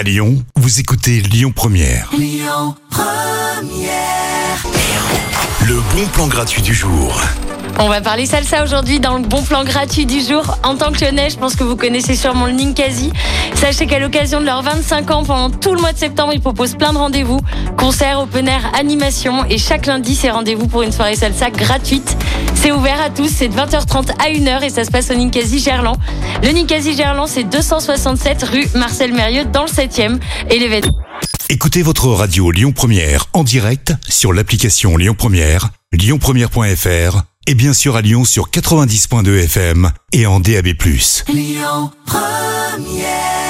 À Lyon, vous écoutez Lyon Première. Le bon plan gratuit du jour. On va parler salsa aujourd'hui dans le bon plan gratuit du jour. En tant que lyonnais, je pense que vous connaissez sûrement le Ninkasi. Sachez qu'à l'occasion de leurs 25 ans, pendant tout le mois de septembre, ils proposent plein de rendez-vous. Concerts, open air, animation. Et chaque lundi, c'est rendez-vous pour une soirée salsa gratuite. C'est ouvert à tous, c'est de 20h30 à 1h et ça se passe au Ninkasi Gerland. Le Ninkasi Gerland, c'est 267 rue Marcel Mérieux dans le 7e. Et l'événement. Écoutez votre radio Lyon Première en direct sur l'application Lyon Première, lyonpremière.fr et bien sûr à Lyon sur 90.2 FM et en DAB+. Lyon Première